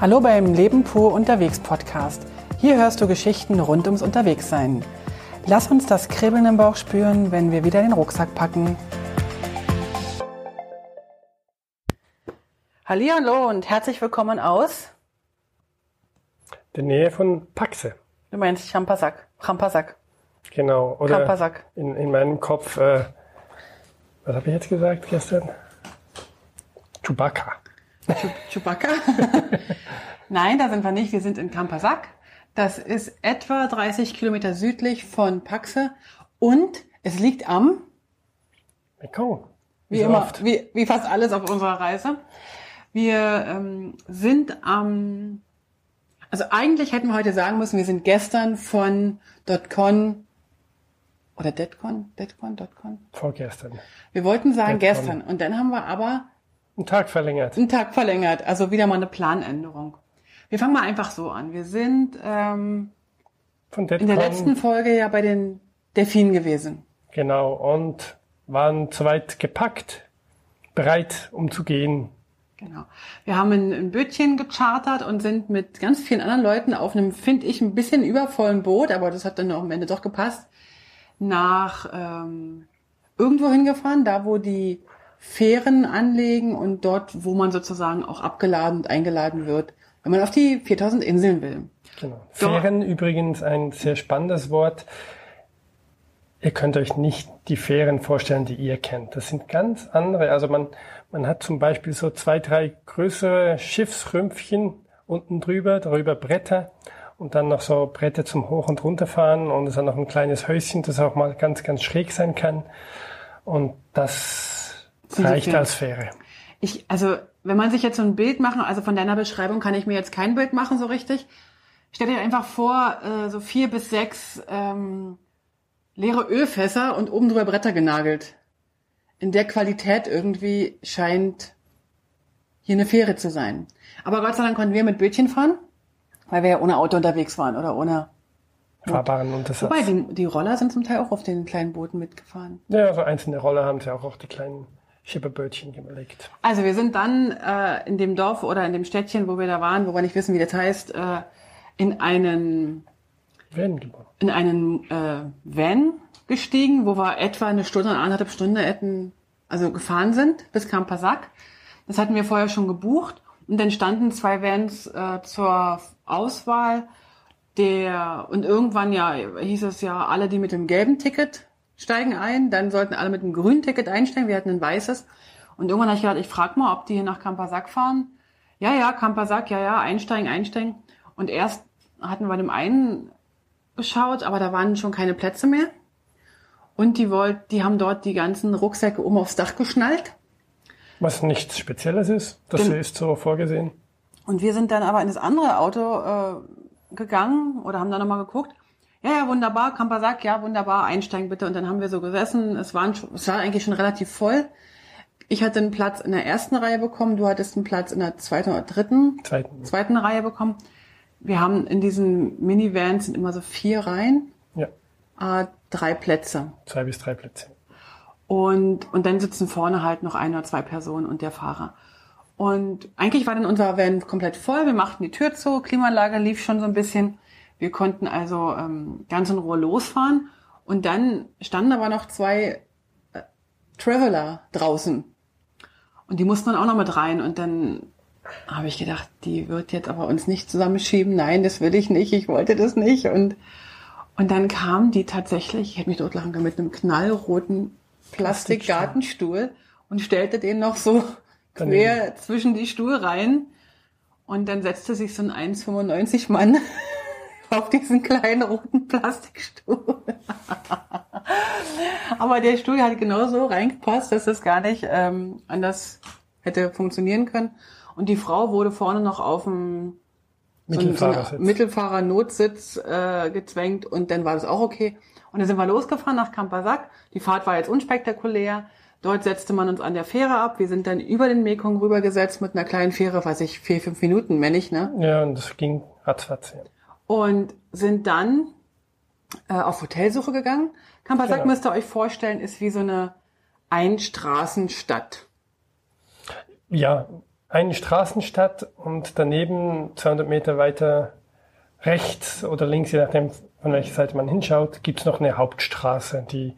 Hallo beim Leben pur unterwegs Podcast. Hier hörst du Geschichten rund ums Unterwegssein. Lass uns das Kribbeln im Bauch spüren, wenn wir wieder den Rucksack packen. Hallo und herzlich willkommen aus der Nähe von Paxe. Du meinst Champasak, Champasak. Genau. Oder Champasak. In, in meinem Kopf, äh, was habe ich jetzt gesagt gestern? Chewbacca. Chewbacca? Nein, da sind wir nicht. Wir sind in Kampasak. Das ist etwa 30 Kilometer südlich von Paxe und es liegt am Mekong. Wie, wie immer, wie, wie fast alles auf unserer Reise. Wir ähm, sind am, also eigentlich hätten wir heute sagen müssen, wir sind gestern von .con oder DETCON, DETCON, .con? Vorgestern. Wir wollten sagen Detcon. gestern und dann haben wir aber einen Tag verlängert. Einen Tag verlängert, also wieder mal eine Planänderung. Wir fangen mal einfach so an. Wir sind ähm, Von in der letzten Folge ja bei den Delfinen gewesen. Genau, und waren soweit gepackt, bereit, um zu gehen. Genau. Wir haben ein, ein Bötchen gechartert und sind mit ganz vielen anderen Leuten auf einem, finde ich, ein bisschen übervollen Boot, aber das hat dann auch am Ende doch gepasst, nach ähm, irgendwo hingefahren, da wo die Fähren anlegen und dort, wo man sozusagen auch abgeladen und eingeladen wird, wenn man auf die 4000 Inseln will. Genau. Fähren übrigens ein sehr spannendes Wort. Ihr könnt euch nicht die Fähren vorstellen, die ihr kennt. Das sind ganz andere. Also man, man hat zum Beispiel so zwei, drei größere Schiffsrümpfchen unten drüber, darüber Bretter und dann noch so Bretter zum Hoch- und Runterfahren und es hat noch ein kleines Häuschen, das auch mal ganz, ganz schräg sein kann. Und das Reicht als Fähre. Ich, also, wenn man sich jetzt so ein Bild machen, also von deiner Beschreibung kann ich mir jetzt kein Bild machen so richtig. Stell dir einfach vor, äh, so vier bis sechs ähm, leere Ölfässer und oben drüber Bretter genagelt. In der Qualität irgendwie scheint hier eine Fähre zu sein. Aber Gott sei Dank konnten wir mit Bötchen fahren, weil wir ja ohne Auto unterwegs waren oder ohne Fahrbaren Untersatz. Wobei, die, die Roller sind zum Teil auch auf den kleinen Booten mitgefahren. Ja, so also einzelne Roller haben sie auch auf die kleinen Schipperbötchen gelegt. Also wir sind dann äh, in dem Dorf oder in dem Städtchen, wo wir da waren, wo wir nicht wissen, wie das heißt, äh, in einen Van in einen äh, Van gestiegen, wo wir etwa eine Stunde, eineinhalb Stunden hätten, also gefahren sind bis Kampasak. Das hatten wir vorher schon gebucht und dann standen zwei Vans äh, zur Auswahl. Der und irgendwann ja hieß es ja alle, die mit dem gelben Ticket steigen ein, dann sollten alle mit einem grünen Ticket einsteigen, wir hatten ein weißes. Und irgendwann habe ich gedacht, ich frage mal, ob die hier nach Kampasak fahren. Ja, ja, Kampasak, ja, ja, einsteigen, einsteigen. Und erst hatten wir dem einen geschaut, aber da waren schon keine Plätze mehr. Und die wollt, die haben dort die ganzen Rucksäcke oben aufs Dach geschnallt. Was nichts Spezielles ist, das Gen ist so vorgesehen. Und wir sind dann aber in das andere Auto äh, gegangen oder haben da nochmal geguckt ja, ja, wunderbar, Kamper sagt, ja, wunderbar, einsteigen bitte. Und dann haben wir so gesessen. Es, waren, es war eigentlich schon relativ voll. Ich hatte einen Platz in der ersten Reihe bekommen, du hattest einen Platz in der zweiten oder dritten, zweiten, zweiten Reihe bekommen. Wir haben in diesen Minivans sind immer so vier Reihen, ja. äh, drei Plätze. Zwei bis drei Plätze. Und, und dann sitzen vorne halt noch ein oder zwei Personen und der Fahrer. Und eigentlich war dann unser Van komplett voll. Wir machten die Tür zu, Klimaanlage lief schon so ein bisschen. Wir konnten also ähm, ganz in Ruhe losfahren und dann standen aber noch zwei äh, Traveler draußen und die mussten dann auch noch mit rein und dann habe ich gedacht, die wird jetzt aber uns nicht zusammenschieben. Nein, das will ich nicht. Ich wollte das nicht und und dann kam die tatsächlich, ich hätte mich dort lachen können, mit einem knallroten Plastikgartenstuhl und stellte den noch so quer zwischen die Stuhlreihen. Und dann setzte sich so ein 1,95 Mann auf diesen kleinen roten Plastikstuhl. Aber der Stuhl hat genau so reingepasst, dass es gar nicht ähm, anders hätte funktionieren können. Und die Frau wurde vorne noch auf dem Mittelfahrersitz. So Mittelfahrer-Notsitz äh, gezwängt und dann war das auch okay. Und dann sind wir losgefahren nach Kampasak. Die Fahrt war jetzt unspektakulär. Dort setzte man uns an der Fähre ab. Wir sind dann über den Mekong rübergesetzt mit einer kleinen Fähre, weiß ich, vier, fünf Minuten, männlich, ich, ne? Ja, und das ging ratzfatz, ja und sind dann äh, auf Hotelsuche gegangen. Kampasak genau. müsst ihr euch vorstellen, ist wie so eine Einstraßenstadt. Ja, eine Straßenstadt und daneben 200 Meter weiter rechts oder links, je nachdem von welcher Seite man hinschaut, gibt's noch eine Hauptstraße, die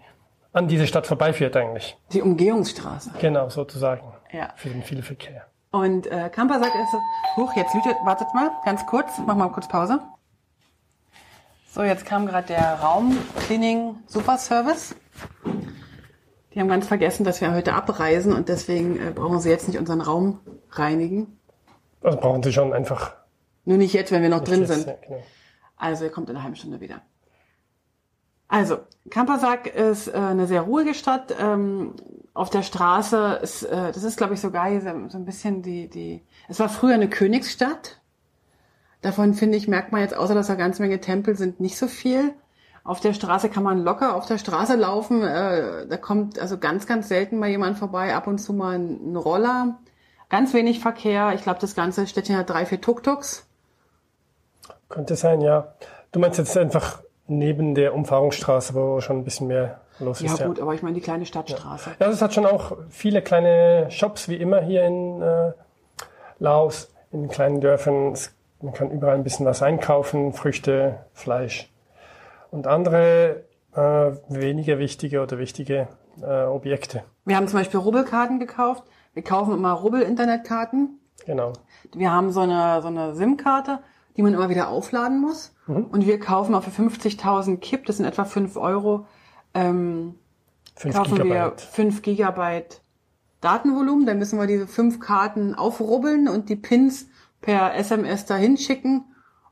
an diese Stadt vorbeiführt eigentlich. Die Umgehungsstraße. Genau, sozusagen. Ja. Für den vielen Verkehr. Und äh, Kamper sagt erst, hoch, jetzt lütet, wartet mal, ganz kurz, mach mal kurz Pause. So, jetzt kam gerade der Raumcleaning Super Service. Die haben ganz vergessen, dass wir heute abreisen und deswegen äh, brauchen sie jetzt nicht unseren Raum reinigen. Also brauchen Sie schon einfach. Nur nicht jetzt, wenn wir noch drin jetzt, sind. Ja, genau. Also, ihr kommt in einer halben Stunde wieder. Also, Kampasak ist äh, eine sehr ruhige Stadt. Ähm, auf der Straße ist, äh, das ist, glaube ich, sogar hier so, so ein bisschen die, die, es war früher eine Königsstadt. Davon, finde ich, merkt man jetzt, außer dass da ganz Menge Tempel sind, nicht so viel. Auf der Straße kann man locker auf der Straße laufen. Äh, da kommt also ganz, ganz selten mal jemand vorbei. Ab und zu mal ein, ein Roller. Ganz wenig Verkehr. Ich glaube, das ganze Städtchen hat drei, vier Tuk-Tuks. Könnte sein, ja. Du meinst jetzt einfach neben der Umfahrungsstraße, wo schon ein bisschen mehr los Ja, ist. gut, aber ich meine die kleine Stadtstraße. Ja, es hat schon auch viele kleine Shops, wie immer hier in äh, Laos, in kleinen Dörfern. Es, man kann überall ein bisschen was einkaufen, Früchte, Fleisch und andere äh, weniger wichtige oder wichtige äh, Objekte. Wir haben zum Beispiel Rubbelkarten gekauft. Wir kaufen immer Rubbel-Internetkarten. Genau. Wir haben so eine, so eine SIM-Karte, die man immer wieder aufladen muss. Und wir kaufen auch für 50.000 Kip, das sind etwa 5 Euro, ähm, 5 kaufen wir Gigabyte. 5 Gigabyte Datenvolumen. Dann müssen wir diese fünf Karten aufrubbeln und die Pins per SMS dahin schicken.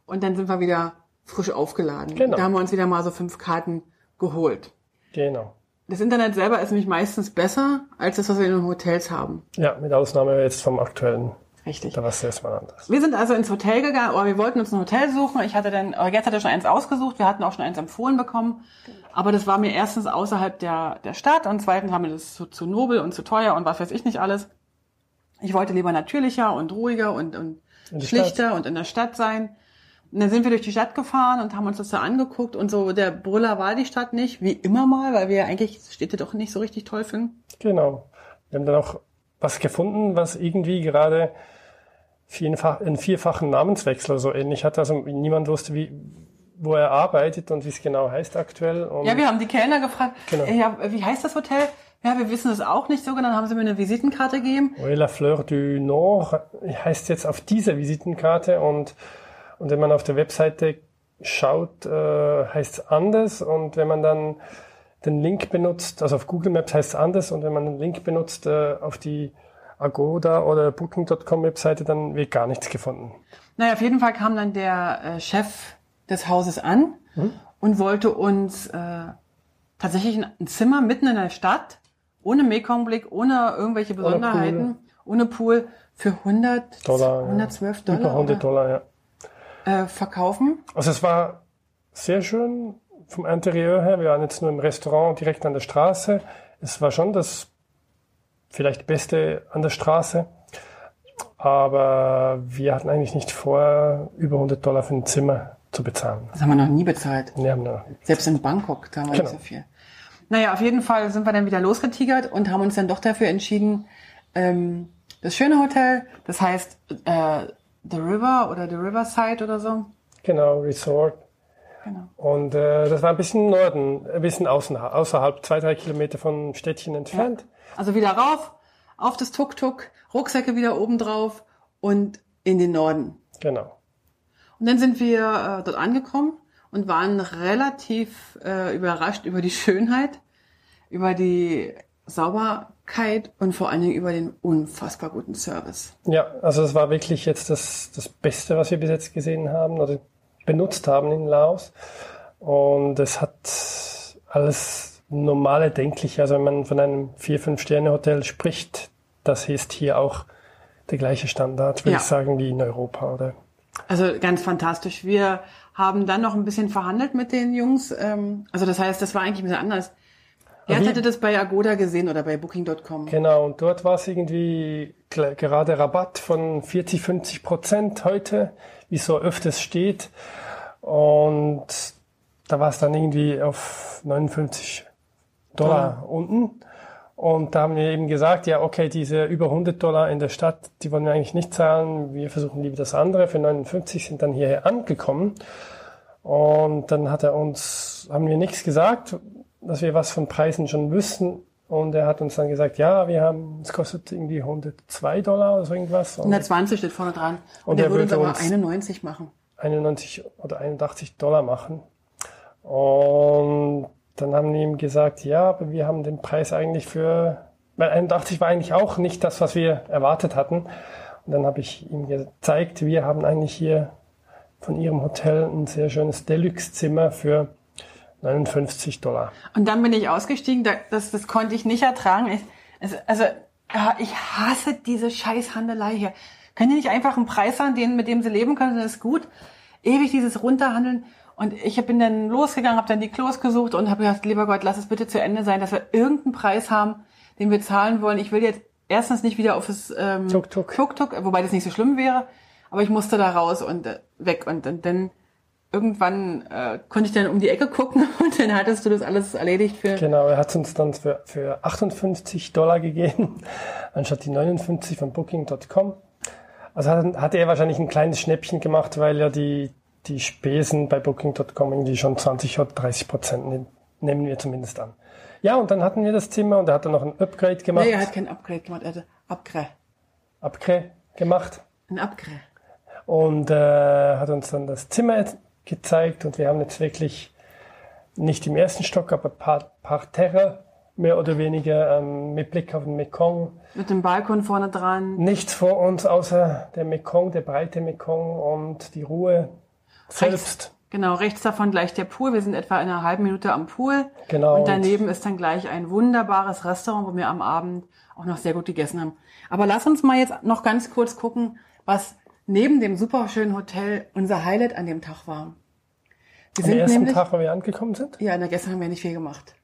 Und dann sind wir wieder frisch aufgeladen. Genau. Da haben wir uns wieder mal so fünf Karten geholt. Genau. Das Internet selber ist nämlich meistens besser als das, was wir in den Hotels haben. Ja, mit Ausnahme jetzt vom aktuellen. Richtig. Da war es erstmal anders. Wir sind also ins Hotel gegangen, oder wir wollten uns ein Hotel suchen. Ich hatte dann, oder jetzt hatte schon eins ausgesucht, wir hatten auch schon eins empfohlen bekommen. Aber das war mir erstens außerhalb der, der Stadt und zweitens war mir das zu, zu nobel und zu teuer und was weiß ich nicht alles. Ich wollte lieber natürlicher und ruhiger und, und Schlichter und in der Stadt sein. Und dann sind wir durch die Stadt gefahren und haben uns das da angeguckt und so, der Brüller war die Stadt nicht, wie immer mal, weil wir ja eigentlich Städte doch nicht so richtig toll finden. Genau. Wir haben dann auch was gefunden, was irgendwie gerade vierfach, einen vierfachen Namenswechsel so ähnlich hat. Also niemand wusste, wie, wo er arbeitet und wie es genau heißt aktuell. Und Ja, wir haben die Kellner gefragt, Genau. ja, wie heißt das Hotel? Ja, wir wissen es auch nicht so genau. Dann haben sie mir eine Visitenkarte gegeben. Oui, La Fleur du Nord heißt jetzt auf dieser Visitenkarte und, und wenn man auf der Webseite schaut, äh, heißt es anders und wenn man dann den Link benutzt, also auf Google Maps heißt es anders und wenn man den Link benutzt äh, auf die Agoda oder Booking.com Webseite, dann wird gar nichts gefunden. Naja, auf jeden Fall kam dann der äh, Chef des Hauses an und wollte uns äh, tatsächlich ein Zimmer mitten in der Stadt, ohne Mekongblick, ohne irgendwelche Besonderheiten, ohne Pool, für 100, Dollar, ja. 112 Dollar Über 100 oder, Dollar, ja. äh, verkaufen. Also es war sehr schön vom Interieur her. Wir waren jetzt nur im Restaurant direkt an der Straße. Es war schon das vielleicht Beste an der Straße. Aber wir hatten eigentlich nicht vor, über 100 Dollar für ein Zimmer zu bezahlen. Das haben wir noch nie bezahlt. Wir haben noch Selbst in Bangkok, da haben wir Genau. nicht so viel. Naja, auf jeden Fall sind wir dann wieder losgetigert und haben uns dann doch dafür entschieden, ähm, das schöne Hotel, das heißt äh, The River oder The Riverside oder so. genau Resort. Genau. Und äh, das war ein bisschen im Norden, ein bisschen außen, außerhalb, zwei, drei Kilometer von Städtchen entfernt. Also wieder rauf, auf das Tuk-Tuk, Rucksäcke wieder oben drauf und in den Norden. Genau. Und dann sind wir äh, dort angekommen und waren relativ äh, überrascht über die Schönheit, über die Sauberkeit und vor allen Dingen über den unfassbar guten Service. Ja, also es war wirklich jetzt das, das Beste, was wir bis jetzt gesehen haben oder benutzt haben in Laos. Und es hat alles normale denklich. Also wenn man von einem 4-5-Sterne-Hotel spricht, das ist hier auch der gleiche Standard, würde Ja. ich sagen, wie in Europa, oder? Also ganz fantastisch. Wir haben dann noch ein bisschen verhandelt mit den Jungs. Ähm, also das heißt, das war eigentlich ein bisschen anders. Wie- hatte das bei Agoda gesehen oder bei Booking.com. Genau, und dort war es irgendwie gerade Rabatt von 40, 50 Prozent heute, wie so öfters steht. Und da war es dann irgendwie auf 59 Dollar unten. Und da haben wir eben gesagt, ja, okay, diese über 100 Dollar in der Stadt, die wollen wir eigentlich nicht zahlen. Wir versuchen lieber das andere. Für 59 sind dann hierher angekommen. Und dann hat er uns, haben wir nichts gesagt, dass wir was von Preisen schon wüssten. Und er hat uns dann gesagt, ja, wir haben, es kostet irgendwie 102 Dollar oder so irgendwas. Und 120 steht vorne dran. Und, Und er würde uns aber uns- 91 machen. 91 oder 81 Dollar machen. Und dann haben die ihm gesagt, ja, aber wir haben den Preis eigentlich für, weil 81 war eigentlich auch nicht das, was wir erwartet hatten. Und dann habe ich ihm gezeigt, wir haben eigentlich hier von ihrem Hotel ein sehr schönes Deluxe-Zimmer für 59 Dollar. Und dann bin ich ausgestiegen, da- das, das konnte ich nicht ertragen. Ich, also, ich hasse diese Scheißhandelei hier. Können die nicht einfach einen Preis sagen, den, mit dem sie leben können, das ist gut? Ewig dieses Runterhandeln. Und ich bin dann losgegangen, habe dann die Klos gesucht und habe gesagt, lieber Gott, lass es bitte zu Ende sein, dass wir irgendeinen Preis haben, den wir zahlen wollen. Ich will jetzt erstens nicht wieder auf das ähm, Tuk-Tuk. Wobei das nicht so schlimm wäre, aber ich musste da raus und äh, weg. Und, und dann irgendwann äh, konnte ich dann um die Ecke gucken und dann hattest du das alles erledigt für. Genau, er hat uns dann für, für 58 Dollar gegeben, anstatt die 59 von Booking.com. Also hat, hat er wahrscheinlich ein kleines Schnäppchen gemacht, weil ja die, die Spesen bei Booking.com irgendwie schon 20 oder 30 Prozent nehmen, nehmen wir zumindest an. Ja, und dann hatten wir das Zimmer und er hat dann noch ein Upgrade gemacht. Nee, er hat kein Upgrade gemacht, er hatte Upgrade. Upgrade gemacht. Ein Upgrade. und äh, hat uns dann das Zimmer gezeigt und wir haben jetzt wirklich nicht im ersten Stock, aber par Parterre mehr oder weniger ähm, mit Blick auf den Mekong. Mit dem Balkon vorne dran. Nichts vor uns außer der Mekong, der breite Mekong und die Ruhe selbst. Genau, rechts davon gleich der Pool. Wir sind etwa in einer halben Minute am Pool. Genau. Und daneben ist dann gleich ein wunderbares Restaurant, wo wir am Abend auch noch sehr gut gegessen haben. Aber lass uns mal jetzt noch ganz kurz gucken, was neben dem superschönen Hotel unser Highlight an dem Tag war. Wir Am ersten nämlich, Tag, wo wir angekommen sind. ja, na, gestern haben wir nicht viel gemacht.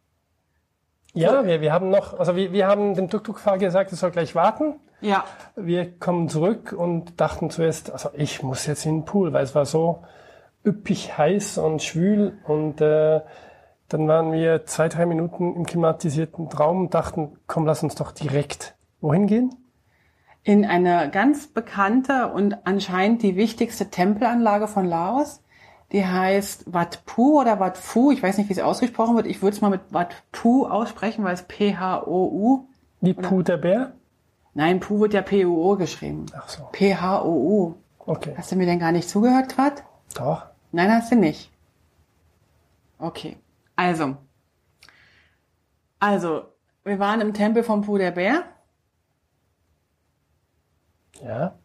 Ja, wir, wir haben noch, also wir, wir haben dem Tuk-Tuk-Fahrer gesagt, er soll gleich warten. Ja, Wir kommen zurück und dachten zuerst, also ich muss jetzt in den Pool, weil es war so üppig heiß und schwül und äh, dann waren wir zwei, drei Minuten im klimatisierten Raum und dachten, komm, lass uns doch direkt wohin gehen? in eine ganz bekannte und anscheinend die wichtigste Tempelanlage von Laos. Die heißt Wat Pu oder Wat Phu. Ich weiß nicht, wie es ausgesprochen wird. Ich würde es mal mit Wat Pu aussprechen, weil es P-H-O-U. Wie Puh der Bär? Nein, Pu wird ja P-U-O geschrieben. Ach so, P-H-O-U. okay. Hast du mir denn gar nicht zugehört gerade? Doch. Nein, hast du nicht. Okay. Also. Also, wir waren im Tempel der Bär. Ja.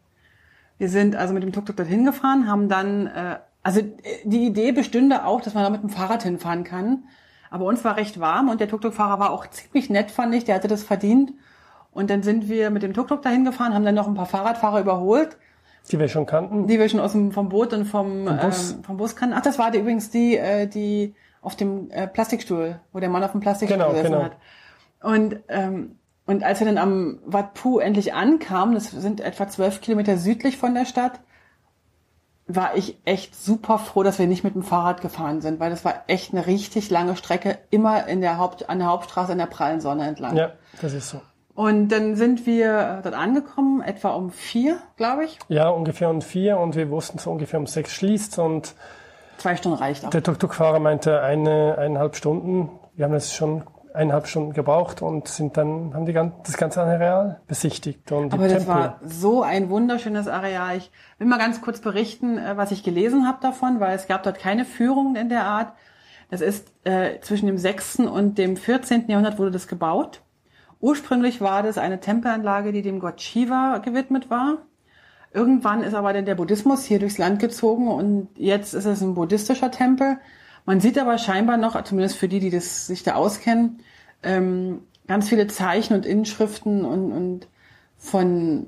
Wir sind also mit dem Tuk-Tuk dorthin gefahren, haben dann, äh, also die Idee bestünde auch, dass man da mit dem Fahrrad hinfahren kann. Aber uns war recht warm und der Tuk-Tuk-Fahrer war auch ziemlich nett, fand ich, der hatte das verdient. Und dann sind wir mit dem Tuk-Tuk dahin gefahren, haben dann noch ein paar Fahrradfahrer überholt, Die wir schon kannten. die wir schon aus dem vom Boot und vom, Vom Bus. Ähm, vom Bus kannten. Ach, das war die, übrigens die, äh, die auf dem äh, Plastikstuhl, wo der Mann auf dem Plastikstuhl Genau, gesessen genau. hat. Und, ähm, und als wir dann am Wat Pu endlich ankamen, das sind etwa zwölf Kilometer südlich von der Stadt, war ich echt super froh, dass wir nicht mit dem Fahrrad gefahren sind, weil das war echt eine richtig lange Strecke, immer in der Haupt, an der Hauptstraße in der prallen Sonne entlang. Ja, das ist so. Und dann sind wir äh, dort angekommen, etwa um vier, glaube ich. Ja, ungefähr um vier und wir wussten so ungefähr um sechs schließt und Zwei Stunden reicht auch. der Tuk-Tuk-Fahrer meinte eine, eineinhalb Stunden. Wir haben das schon eineinhalb Stunden gebraucht und sind dann, haben die gan- das ganze Areal besichtigt und Aber das Tempel. war so ein wunderschönes Areal. Ich will mal ganz kurz berichten, äh, was ich gelesen habe davon, weil es gab dort keine Führungen in der Art. Das ist äh, zwischen dem 6. und dem 14. Jahrhundert wurde das gebaut. Ursprünglich war das eine Tempelanlage, die dem Gott Shiva gewidmet war. Irgendwann ist aber dann der Buddhismus hier durchs Land gezogen und jetzt ist es ein buddhistischer Tempel. Man sieht aber scheinbar noch, zumindest für die, die das, sich da auskennen, ähm, ganz viele Zeichen und Inschriften und, und von,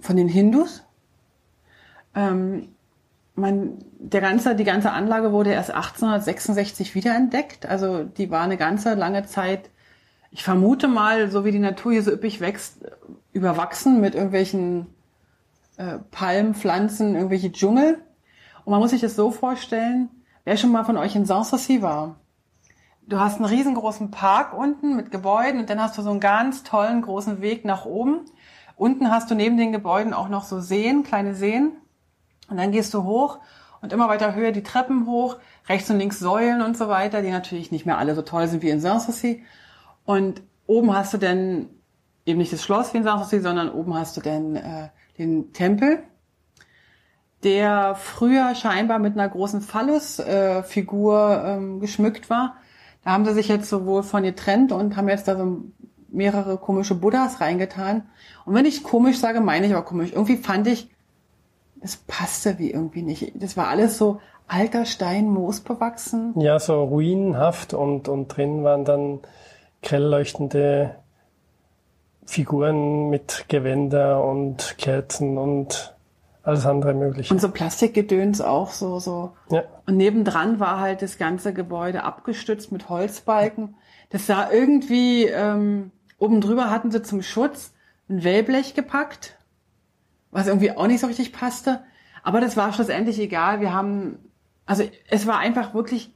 von den Hindus. Ähm, man, der ganze, die ganze Anlage wurde erst 1866 wiederentdeckt. Also die war eine ganze lange Zeit, ich vermute mal, so wie die Natur hier so üppig wächst, überwachsen mit irgendwelchen äh, Palmen, Pflanzen, irgendwelche Dschungel. Und man muss sich das so vorstellen, wer schon mal von euch in Sanssouci war, du hast einen riesengroßen Park unten mit Gebäuden und dann hast du so einen ganz tollen großen Weg nach oben. Unten hast du neben den Gebäuden auch noch so Seen, kleine Seen. Und dann gehst du hoch und immer weiter höher die Treppen hoch, rechts und links Säulen und so weiter, die natürlich nicht mehr alle so toll sind wie in Sanssouci. Und oben hast du dann eben nicht das Schloss wie in Sanssouci, sondern oben hast du dann äh, den Tempel, der früher scheinbar mit einer großen Phallus-Figur äh, ähm, geschmückt war. Da haben sie sich jetzt sowohl von getrennt und haben jetzt da so mehrere komische Buddhas reingetan. Und wenn ich komisch sage, meine ich aber komisch. Irgendwie fand ich, es passte wie irgendwie nicht. Das war alles so alter Stein, Moos bewachsen. Ja, so ruinenhaft und, und drin waren dann grell leuchtende Figuren mit Gewänder und Kerzen und alles andere mögliche. Und so Plastikgedöns auch so, so. Ja. Und nebendran war halt das ganze Gebäude abgestützt mit Holzbalken. Das sah irgendwie, ähm, oben drüber hatten sie zum Schutz ein Wellblech gepackt, was irgendwie auch nicht so richtig passte. Aber das war schlussendlich egal. Wir haben, also es war einfach wirklich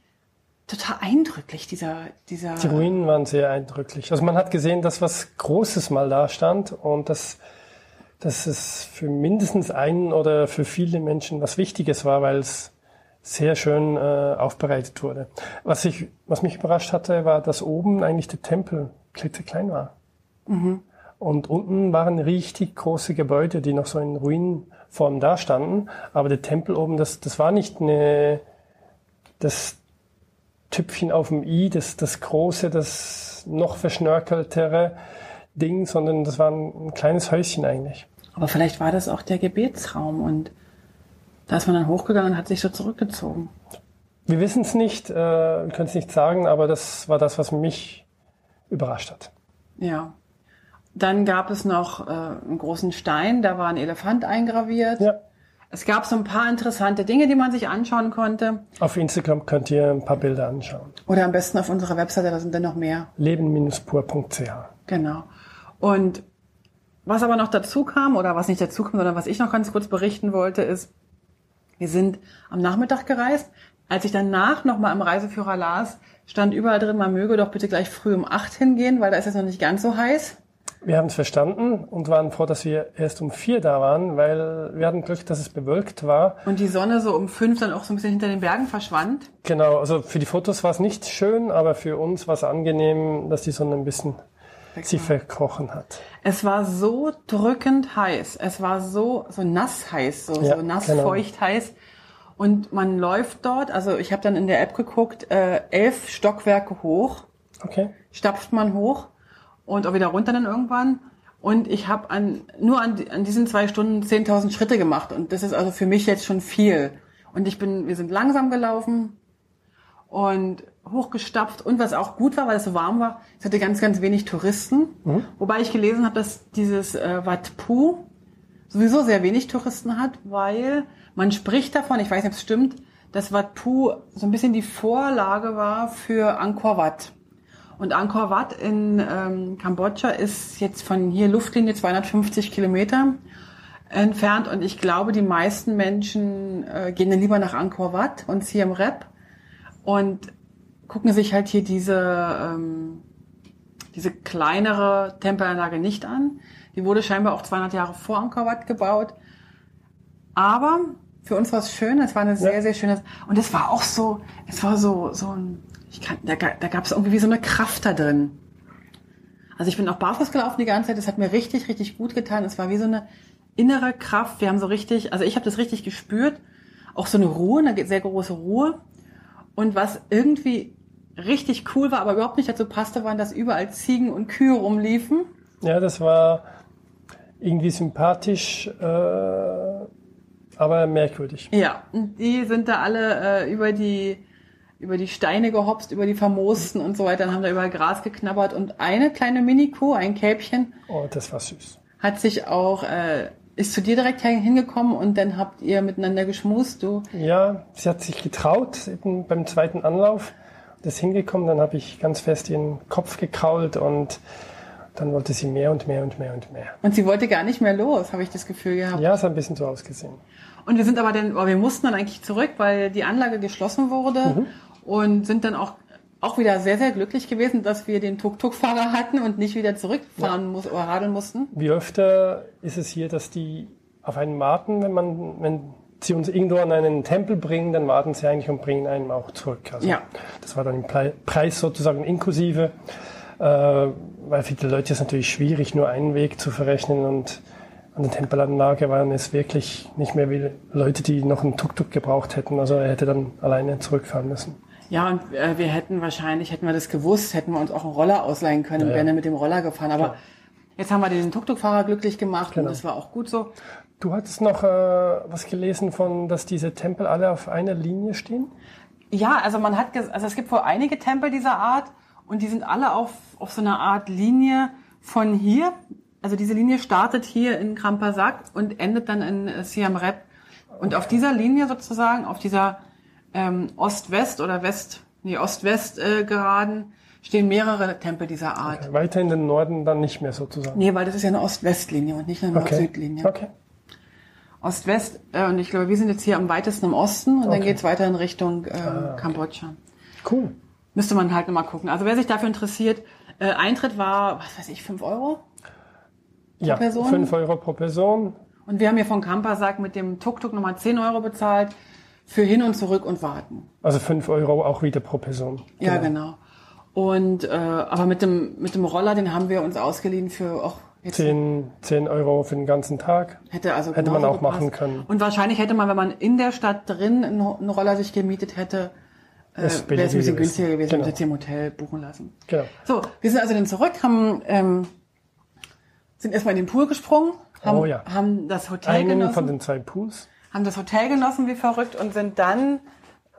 total eindrücklich, dieser, dieser. Die Ruinen waren sehr eindrücklich. Also man hat gesehen, dass was Großes mal da stand und dass, dass es für mindestens einen oder für viele Menschen was Wichtiges war, weil es sehr schön äh, aufbereitet wurde. Was ich, was mich überrascht hatte, war, dass oben eigentlich der Tempel klitzeklein war. Mhm. Und unten waren richtig große Gebäude, die noch so in Ruinenform dastanden. Aber der Tempel oben, das, das war nicht eine, das, Tüpfchen auf dem i, das, das große, das noch verschnörkeltere Ding, sondern das war ein, ein kleines Häuschen eigentlich. Aber vielleicht war das auch der Gebetsraum und da ist man dann hochgegangen und hat sich so zurückgezogen. Wir wissen es nicht, äh, wir können es nicht sagen, aber das war das, was mich überrascht hat. Ja. Dann gab es noch äh, einen großen Stein, da war ein Elefant eingraviert. Ja. Es gab so ein paar interessante Dinge, die man sich anschauen konnte. Auf Instagram könnt ihr ein paar Bilder anschauen. Oder am besten auf unserer Webseite, da sind dann noch mehr. Leben-pur.ch. Genau. Und was aber noch dazu kam, oder was nicht dazu kam, sondern was ich noch ganz kurz berichten wollte, ist, wir sind am Nachmittag gereist. Als ich danach nochmal im Reiseführer las, stand überall drin, man möge doch bitte gleich früh um acht hingehen, weil da ist es noch nicht ganz so heiß. Wir haben es verstanden und waren froh, dass wir erst um vier da waren, weil wir hatten Glück, dass es bewölkt war. Und die Sonne so um fünf dann auch so ein bisschen hinter den Bergen verschwand. Genau, also für die Fotos war es nicht schön, aber für uns war es angenehm, dass die Sonne ein bisschen Weg sie verkrochen hat. Es war so drückend heiß. Es war so, so nass heiß, so, ja, so nass genau. feucht heiß. Und man läuft dort, also ich habe dann in der App geguckt, äh, elf Stockwerke hoch. Okay. Stapft man hoch und auch wieder runter dann irgendwann. Und ich habe an, nur an, an diesen zwei Stunden 10.000 Schritte gemacht. Und das ist also für mich jetzt schon viel. Und ich bin, wir sind langsam gelaufen und hochgestapft. Und was auch gut war, weil es so warm war, es hatte ganz, ganz wenig Touristen. Mhm. Wobei ich gelesen habe, dass dieses äh, Wat Pu sowieso sehr wenig Touristen hat, weil man spricht davon, ich weiß nicht, ob es stimmt, dass Wat Pu so ein bisschen die Vorlage war für Angkor Wat. Und Angkor Wat in ähm, Kambodscha ist jetzt von hier Luftlinie 250 Kilometer entfernt und ich glaube, die meisten Menschen äh, gehen dann lieber nach Angkor Wat und Siem Reap und gucken sich halt hier diese, ähm, diese kleinere Tempelanlage nicht an. Die wurde scheinbar auch 200 Jahre vor Angkor Wat gebaut. Aber für uns war es schön, es war eine sehr, ja. sehr schöne, und es war auch so, es war so, so ein, ich kann, da, da gab es irgendwie wie so eine Kraft da drin. Also ich bin auch barfuß gelaufen die ganze Zeit. Das hat mir richtig, richtig gut getan. Es war wie so eine innere Kraft. Wir haben so richtig, also ich habe das richtig gespürt. Auch so eine Ruhe, eine sehr große Ruhe. Und was irgendwie richtig cool war, aber überhaupt nicht dazu passte, waren, dass überall Ziegen und Kühe rumliefen. Ja, das war irgendwie sympathisch, äh, aber merkwürdig. Ja, und die sind da alle äh, über die über die Steine gehopst, über die Vermoosten und so weiter, dann haben da über Gras geknabbert und eine kleine Mini-Kuh, ein Kälbchen. Oh, das war süß. Hat sich auch, äh, ist zu dir direkt hingekommen und dann habt ihr miteinander geschmust, du? Ja, sie hat sich getraut beim zweiten Anlauf, das hingekommen, dann habe ich ganz fest ihren Kopf gekrault und dann wollte sie mehr und mehr und mehr und mehr. Und sie wollte gar nicht mehr los, habe ich das Gefühl gehabt. Ja, es hat ein bisschen so ausgesehen. Und wir sind aber dann, oh, wir mussten dann eigentlich zurück, weil die Anlage geschlossen wurde. Mhm und sind dann auch auch wieder sehr, sehr glücklich gewesen, dass wir den Tuk-Tuk-Fahrer hatten und nicht wieder zurückfahren ja. muss, oder radeln mussten. Wie öfter ist es hier, dass die auf einen warten, wenn man, wenn sie uns irgendwo an einen Tempel bringen, dann warten sie eigentlich und bringen einen auch zurück. Also ja. Das war dann im Preis sozusagen inklusive, äh, weil für die Leute ist es natürlich schwierig, nur einen Weg zu verrechnen und an der Tempelanlage waren es wirklich nicht mehr wie Leute, die noch einen Tuk-Tuk gebraucht hätten. Also er hätte dann alleine zurückfahren müssen. Ja, und äh, wir hätten wahrscheinlich, hätten wir das gewusst, hätten wir uns auch einen Roller ausleihen können ja, und wären dann mit dem Roller gefahren. Aber Klar. jetzt haben wir den Tuk-Tuk-Fahrer glücklich gemacht genau. und das war auch gut so. Du hattest noch äh, was gelesen von, dass diese Tempel alle auf einer Linie stehen? Ja, also man hat, also es gibt wohl einige Tempel dieser Art und die sind alle auf, auf so einer Art Linie von hier. Also diese Linie startet hier in Krampasak und endet dann in äh, Siam Rep. Und auf dieser Linie sozusagen, auf dieser ähm, Ost-West oder West, nee, Ost-West äh, geraden, stehen mehrere Tempel dieser Art. Okay. Weiter in den Norden dann nicht mehr sozusagen. Nee, weil das ist ja eine Ost-West-Linie und nicht eine Nord-Süd-Linie. Okay. Ost-West, äh, und ich glaube, wir sind jetzt hier am weitesten im Osten und okay. dann geht's weiter in Richtung äh, ah, okay. Kambodscha. Cool. Müsste man halt nochmal gucken. Also wer sich dafür interessiert, äh, Eintritt war, was weiß ich, fünf Euro? Pro ja, Person. fünf Euro pro Person. Und wir haben hier von Kampasak mit dem Tuk-Tuk nochmal zehn Euro bezahlt für hin und zurück und warten. Also fünf Euro auch wieder pro Person. Genau. Ja, genau. Und äh, aber mit dem mit dem Roller, den haben wir uns ausgeliehen für auch jetzt 10, 10 Euro für den ganzen Tag. Hätte also hätte man auch gepasst. machen können. Und wahrscheinlich hätte man, wenn man in der Stadt drin einen, Roller sich gemietet hätte, äh, wäre es ein bisschen günstiger gewesen, genau. jetzt im Hotel buchen lassen. Genau. So, wir sind also dann zurück, haben ähm, sind erstmal in den Pool gesprungen, haben, oh ja. haben das Hotel Einen genossen. von den zwei Pools haben das Hotel genossen wie verrückt und sind dann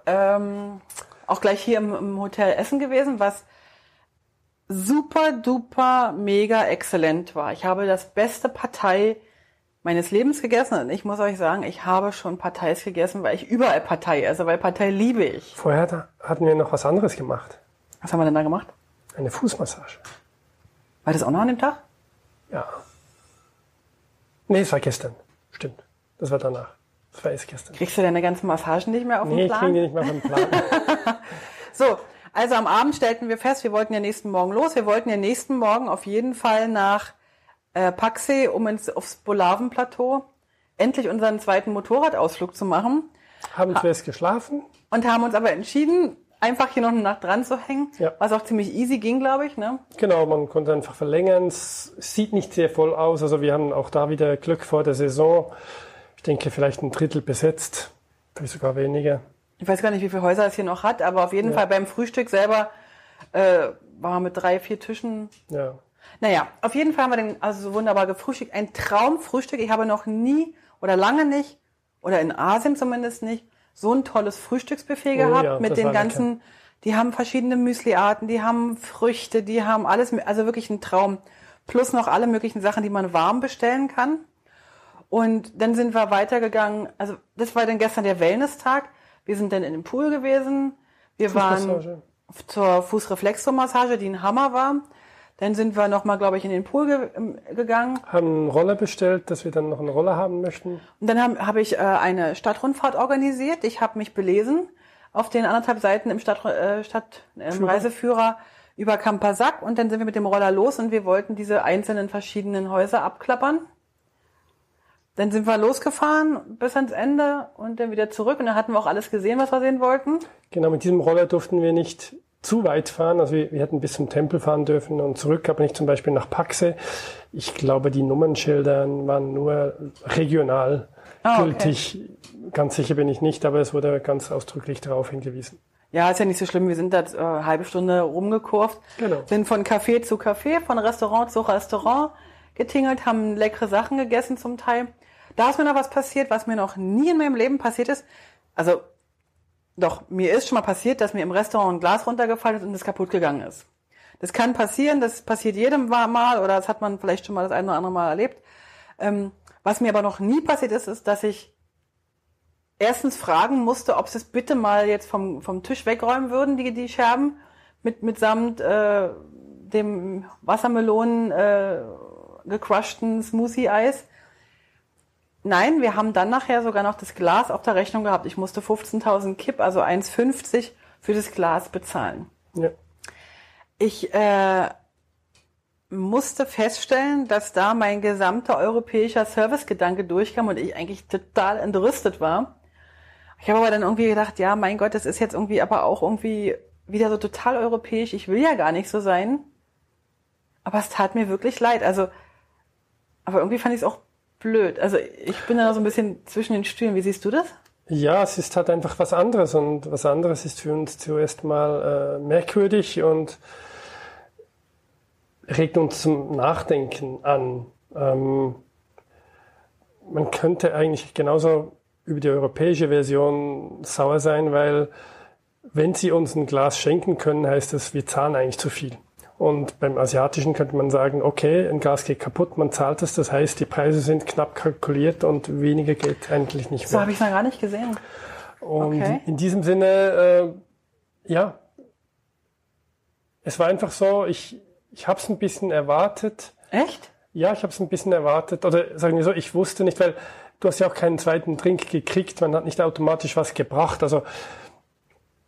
ähm, auch gleich hier im, im Hotel essen gewesen, was super duper mega exzellent war. Ich habe das beste Partei meines Lebens gegessen und ich muss euch sagen, ich habe schon Parteis gegessen, weil ich überall Partei esse, weil Partei liebe ich. Vorher hatten wir noch was anderes gemacht. Was haben wir denn da gemacht? Eine Fußmassage. War das auch noch an dem Tag? Ja. Nee, es war gestern. Stimmt. Das war danach. Das war erst gestern. Kriegst du deine ganzen Massagen nicht mehr auf nee, den Plan? Nee, ich kriege die nicht mehr auf den Plan. so, also am Abend stellten wir fest, wir wollten ja nächsten Morgen los. Wir wollten ja nächsten Morgen auf jeden Fall nach äh, Paxe, um ins, aufs Bolavenplateau endlich unseren zweiten Motorradausflug zu machen. Haben zuerst geschlafen. Und haben uns aber entschieden, einfach hier noch eine Nacht dran zu hängen, ja. was auch ziemlich easy ging, glaube ich. Ne? Genau, man konnte einfach verlängern. Es sieht nicht sehr voll aus. Also wir haben auch da wieder Glück vor der Saison denke, vielleicht ein Drittel besetzt, vielleicht sogar weniger. Ich weiß gar nicht, wie viele Häuser es hier noch hat, aber auf jeden ja. Fall beim Frühstück selber äh, war mit drei, vier Tischen. Ja. Naja, auf jeden Fall haben wir den also so wunderbar gefrühstückt. Ein Traumfrühstück. Ich habe noch nie oder lange nicht, oder in Asien zumindest nicht, so ein tolles Frühstücksbuffet oh, gehabt ja, mit den ganzen, lecker. die haben verschiedene Müsliarten, die haben Früchte, die haben alles, also wirklich ein Traum. Plus noch alle möglichen Sachen, die man warm bestellen kann. Und dann sind wir weitergegangen. Also das war dann gestern der Wellness-Tag. Wir sind dann in dem Pool gewesen. Wir waren zur Fußreflexomassage, die ein Hammer war. Dann sind wir nochmal, glaube ich, in den Pool ge ähm, gegangen. Haben einen Roller bestellt, dass wir dann noch einen Roller haben möchten. Und dann habe hab ich äh, eine Stadtrundfahrt organisiert. Ich habe mich belesen auf den anderthalb Seiten im Stadt, äh, Stadt äh, Reiseführer über Kampasak. Und dann sind wir mit dem Roller los und wir wollten diese einzelnen verschiedenen Häuser abklappern. Dann sind wir losgefahren bis ans Ende und dann wieder zurück und dann hatten wir auch alles gesehen, was wir sehen wollten. Genau, mit diesem Roller durften wir nicht zu weit fahren. Also wir, wir hätten bis zum Tempel fahren dürfen und zurück, aber nicht zum Beispiel nach Paxe. Ich glaube, die Nummernschilder waren nur regional ah, gültig. Okay. Ganz sicher bin ich nicht, aber es wurde ganz ausdrücklich darauf hingewiesen. Ja, ist ja nicht so schlimm. Wir sind da äh, eine halbe Stunde rumgekurvt, genau. sind von Café zu Café, von Restaurant zu Restaurant getingelt, haben leckere Sachen gegessen zum Teil. Da ist mir noch was passiert, was mir noch nie in meinem Leben passiert ist. Also, doch, mir ist schon mal passiert, dass mir im Restaurant ein Glas runtergefallen ist und es kaputt gegangen ist. Das kann passieren, das passiert jedem Mal oder das hat man vielleicht schon mal das eine oder andere Mal erlebt. Ähm, was mir aber noch nie passiert ist, ist, dass ich erstens fragen musste, ob sie es bitte mal jetzt vom, vom Tisch wegräumen würden, die, die Scherben, mit, mitsamt äh, dem Wassermelonen äh, gecrushten Smoothie-Eis. Nein, wir haben dann nachher sogar noch das Glas auf der Rechnung gehabt. Ich musste 15.000 Kipp, also 1,50 für das Glas bezahlen. Ja. Ich äh, musste feststellen, dass da mein gesamter europäischer Servicegedanke durchkam und ich eigentlich total entrüstet war. Ich habe aber dann irgendwie gedacht, ja, mein Gott, das ist jetzt irgendwie aber auch irgendwie wieder so total europäisch. Ich will ja gar nicht so sein. Aber es tat mir wirklich leid. Also, aber irgendwie fand ich es auch blöd. Also ich bin da so ein bisschen zwischen den Stühlen. Wie siehst du das? Ja, es ist halt einfach was anderes und was anderes ist für uns zuerst mal äh, merkwürdig und regt uns zum Nachdenken an. Ähm, man könnte eigentlich genauso über die europäische Version sauer sein, weil wenn sie uns ein Glas schenken können, heißt das, wir zahlen eigentlich zu viel. Und beim asiatischen könnte man sagen, okay, ein Glas geht kaputt, man zahlt es, das heißt, die Preise sind knapp kalkuliert und weniger geht eigentlich nicht mehr. So habe ich es noch gar nicht gesehen. Und okay. in diesem Sinne, äh, ja, es war einfach so, ich, ich habe es ein bisschen erwartet. Echt? Ja, ich habe es ein bisschen erwartet. Oder sagen wir so, ich wusste nicht, weil du hast ja auch keinen zweiten Drink gekriegt, man hat nicht automatisch was gebracht. Also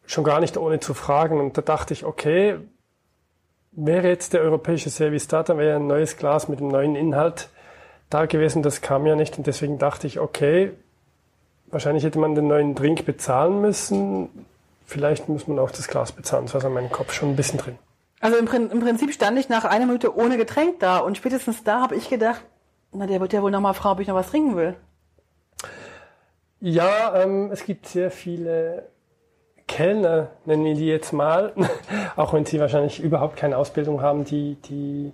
schon gar nicht ohne zu fragen. Und da dachte ich, okay, wäre jetzt der europäische Service da, dann wäre ein neues Glas mit einem neuen Inhalt da gewesen. Das kam ja nicht. Und deswegen dachte ich, okay, wahrscheinlich hätte man den neuen Drink bezahlen müssen. Vielleicht muss man auch das Glas bezahlen. Das war so in meinem Kopf schon ein bisschen drin. Also im, im Prinzip stand ich nach einer Minute ohne Getränk da. Und spätestens da habe ich gedacht, na, der wird ja wohl noch mal fragen, ob ich noch was trinken will. Ja, ähm, es gibt sehr viele Kellner, nennen wir die jetzt mal, auch wenn sie wahrscheinlich überhaupt keine Ausbildung haben, die, die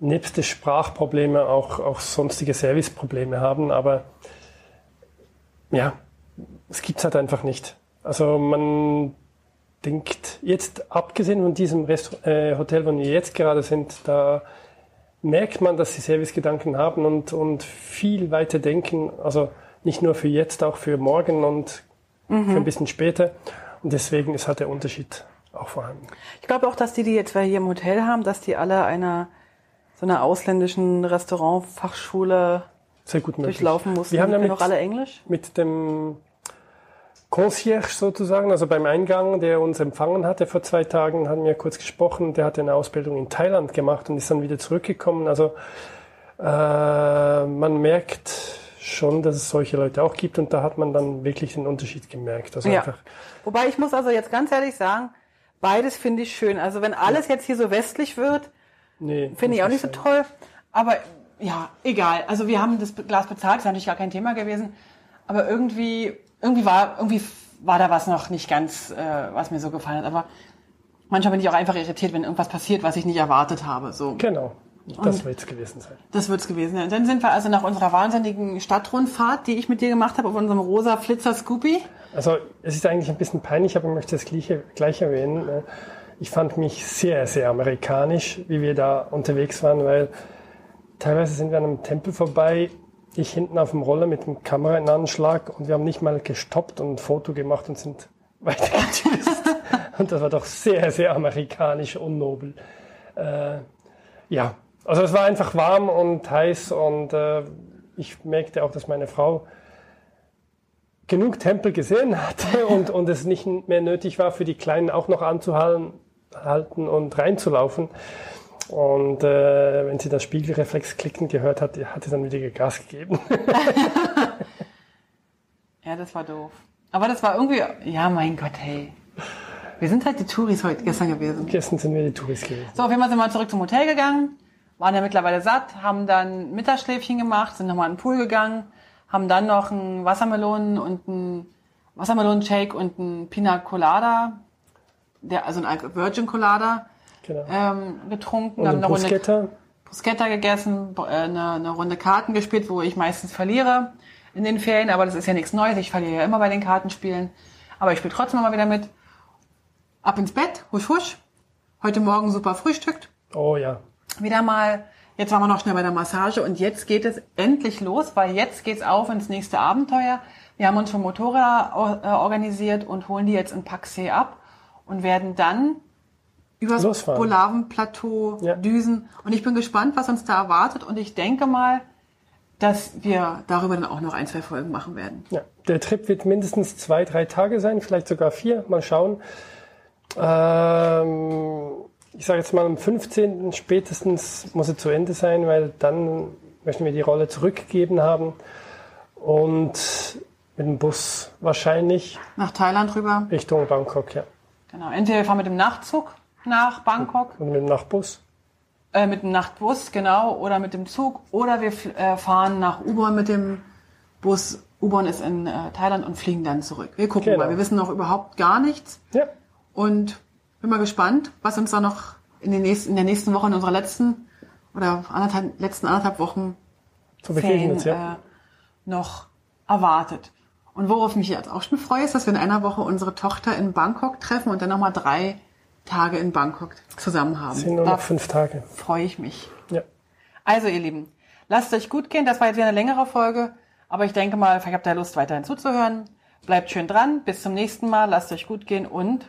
nebst des Sprachprobleme auch, auch sonstige Serviceprobleme haben. Aber ja, es gibt's halt einfach nicht. Also man denkt, jetzt abgesehen von diesem Rest, äh, Hotel, wo wir jetzt gerade sind, da merkt man, dass sie Servicegedanken haben und, und viel weiter denken. Also nicht nur für jetzt, auch für morgen und mhm. für ein bisschen später. Und deswegen ist halt der Unterschied auch vorhanden. Ich glaube auch, dass die, die jetzt hier im Hotel haben, dass die alle einer so einer ausländischen Restaurantfachschule Sehr gut durchlaufen mussten. Wir haben ja auch alle Englisch? Mit dem Concierge sozusagen, also beim Eingang, der uns empfangen hatte vor zwei Tagen, hatten wir kurz gesprochen. Der hat eine Ausbildung in Thailand gemacht und ist dann wieder zurückgekommen. Also äh, man merkt, schon, dass es solche Leute auch gibt und da hat man dann wirklich den Unterschied gemerkt. Also ja. einfach Wobei ich muss also jetzt ganz ehrlich sagen, beides finde ich schön. Also wenn alles jetzt hier so westlich wird, nee, finde ich auch nicht sein. so toll. Aber ja, egal. Also wir haben das Glas bezahlt, ist natürlich gar kein Thema gewesen. Aber irgendwie, irgendwie war, irgendwie war da was noch nicht ganz, äh, was mir so gefallen hat. Aber manchmal bin ich auch einfach irritiert, wenn irgendwas passiert, was ich nicht erwartet habe. So. Genau. Das wird es gewesen sein. Das wird es gewesen sein. Dann sind wir also nach unserer wahnsinnigen Stadtrundfahrt, die ich mit dir gemacht habe, auf unserem rosa Flitzer Scoopy. Also es ist eigentlich ein bisschen peinlich, aber ich möchte das gleiche, gleich erwähnen. Ne? Ich fand mich sehr, sehr amerikanisch, wie wir da unterwegs waren, weil teilweise sind wir an einem Tempel vorbei, ich hinten auf dem Roller mit dem Kamera in Anschlag und wir haben nicht mal gestoppt und ein Foto gemacht und sind weitergetüst. und das war doch sehr, sehr amerikanisch unnobel. Äh, ja, also es war einfach warm und heiß und äh, ich merkte auch, dass meine Frau genug Tempel gesehen hatte und, und es nicht mehr nötig war, für die Kleinen auch noch anzuhalten halten und reinzulaufen. Und äh, wenn sie das Spiegelreflex klicken gehört hat, hat sie dann wieder Gas gegeben. ja, das war doof. Aber das war irgendwie, ja mein Gott, hey. Wir sind halt die Touris heute gestern gewesen. Gestern sind wir die Touris gewesen. So, auf jeden Fall sind wir zurück zum Hotel gegangen waren ja mittlerweile satt, haben dann Mittagsschläfchen gemacht, sind nochmal in den Pool gegangen, haben dann noch einen Wassermelonen und einen Wassermelonenshake und einen Pina Colada, der, also ein Virgin Colada, genau. ähm, getrunken. Und haben eine Bruschetta. Runde Bruschetta gegessen, äh, eine, eine Runde Karten gespielt, wo ich meistens verliere in den Ferien, aber das ist ja nichts Neues. Ich verliere ja immer bei den Kartenspielen. Aber ich spiele trotzdem mal wieder mit. Ab ins Bett, husch husch. Heute Morgen super frühstückt. Oh ja wieder mal, jetzt waren wir noch schnell bei der Massage und jetzt geht es endlich los, weil jetzt geht's auf ins nächste Abenteuer. Wir haben uns vom Motorrad äh, organisiert und holen die jetzt in Paxé ab und werden dann übers Bolaven-Plateau ja. düsen. Und ich bin gespannt, was uns da erwartet und ich denke mal, dass wir darüber dann auch noch ein, zwei Folgen machen werden. Ja, der Trip wird mindestens zwei, drei Tage sein, vielleicht sogar vier. Mal schauen. Ähm, ich sage jetzt mal am 15. spätestens muss es zu Ende sein, weil dann möchten wir die Rolle zurückgegeben haben. Und mit dem Bus wahrscheinlich Nach Thailand rüber. Richtung Bangkok, ja. Genau. Entweder wir fahren mit dem Nachtzug nach Bangkok, Und mit dem Nachtbus. äh, mit dem Nachtbus, genau, oder mit dem Zug, oder wir äh, fahren nach Ubon mit dem Bus. Ubon ist in äh, Thailand und fliegen dann zurück. Wir gucken Genau. mal. Wir wissen noch überhaupt gar nichts Ja, und bin mal gespannt, was uns da noch in, den nächsten, in der nächsten Woche, in unserer letzten oder anderthalb, letzten anderthalb Wochen begegnet ja. äh, noch erwartet. Und worauf ich mich jetzt auch schon freue, ist, dass wir in einer Woche unsere Tochter in Bangkok treffen und dann nochmal drei Tage in Bangkok zusammen haben. Sind nur noch fünf Tage. freue ich mich. Ja. Also ihr Lieben, lasst euch gut gehen. Das war jetzt wieder eine längere Folge, aber ich denke mal, vielleicht habt ihr Lust weiterhin zuzuhören. Bleibt schön dran. Bis zum nächsten Mal. Lasst euch gut gehen und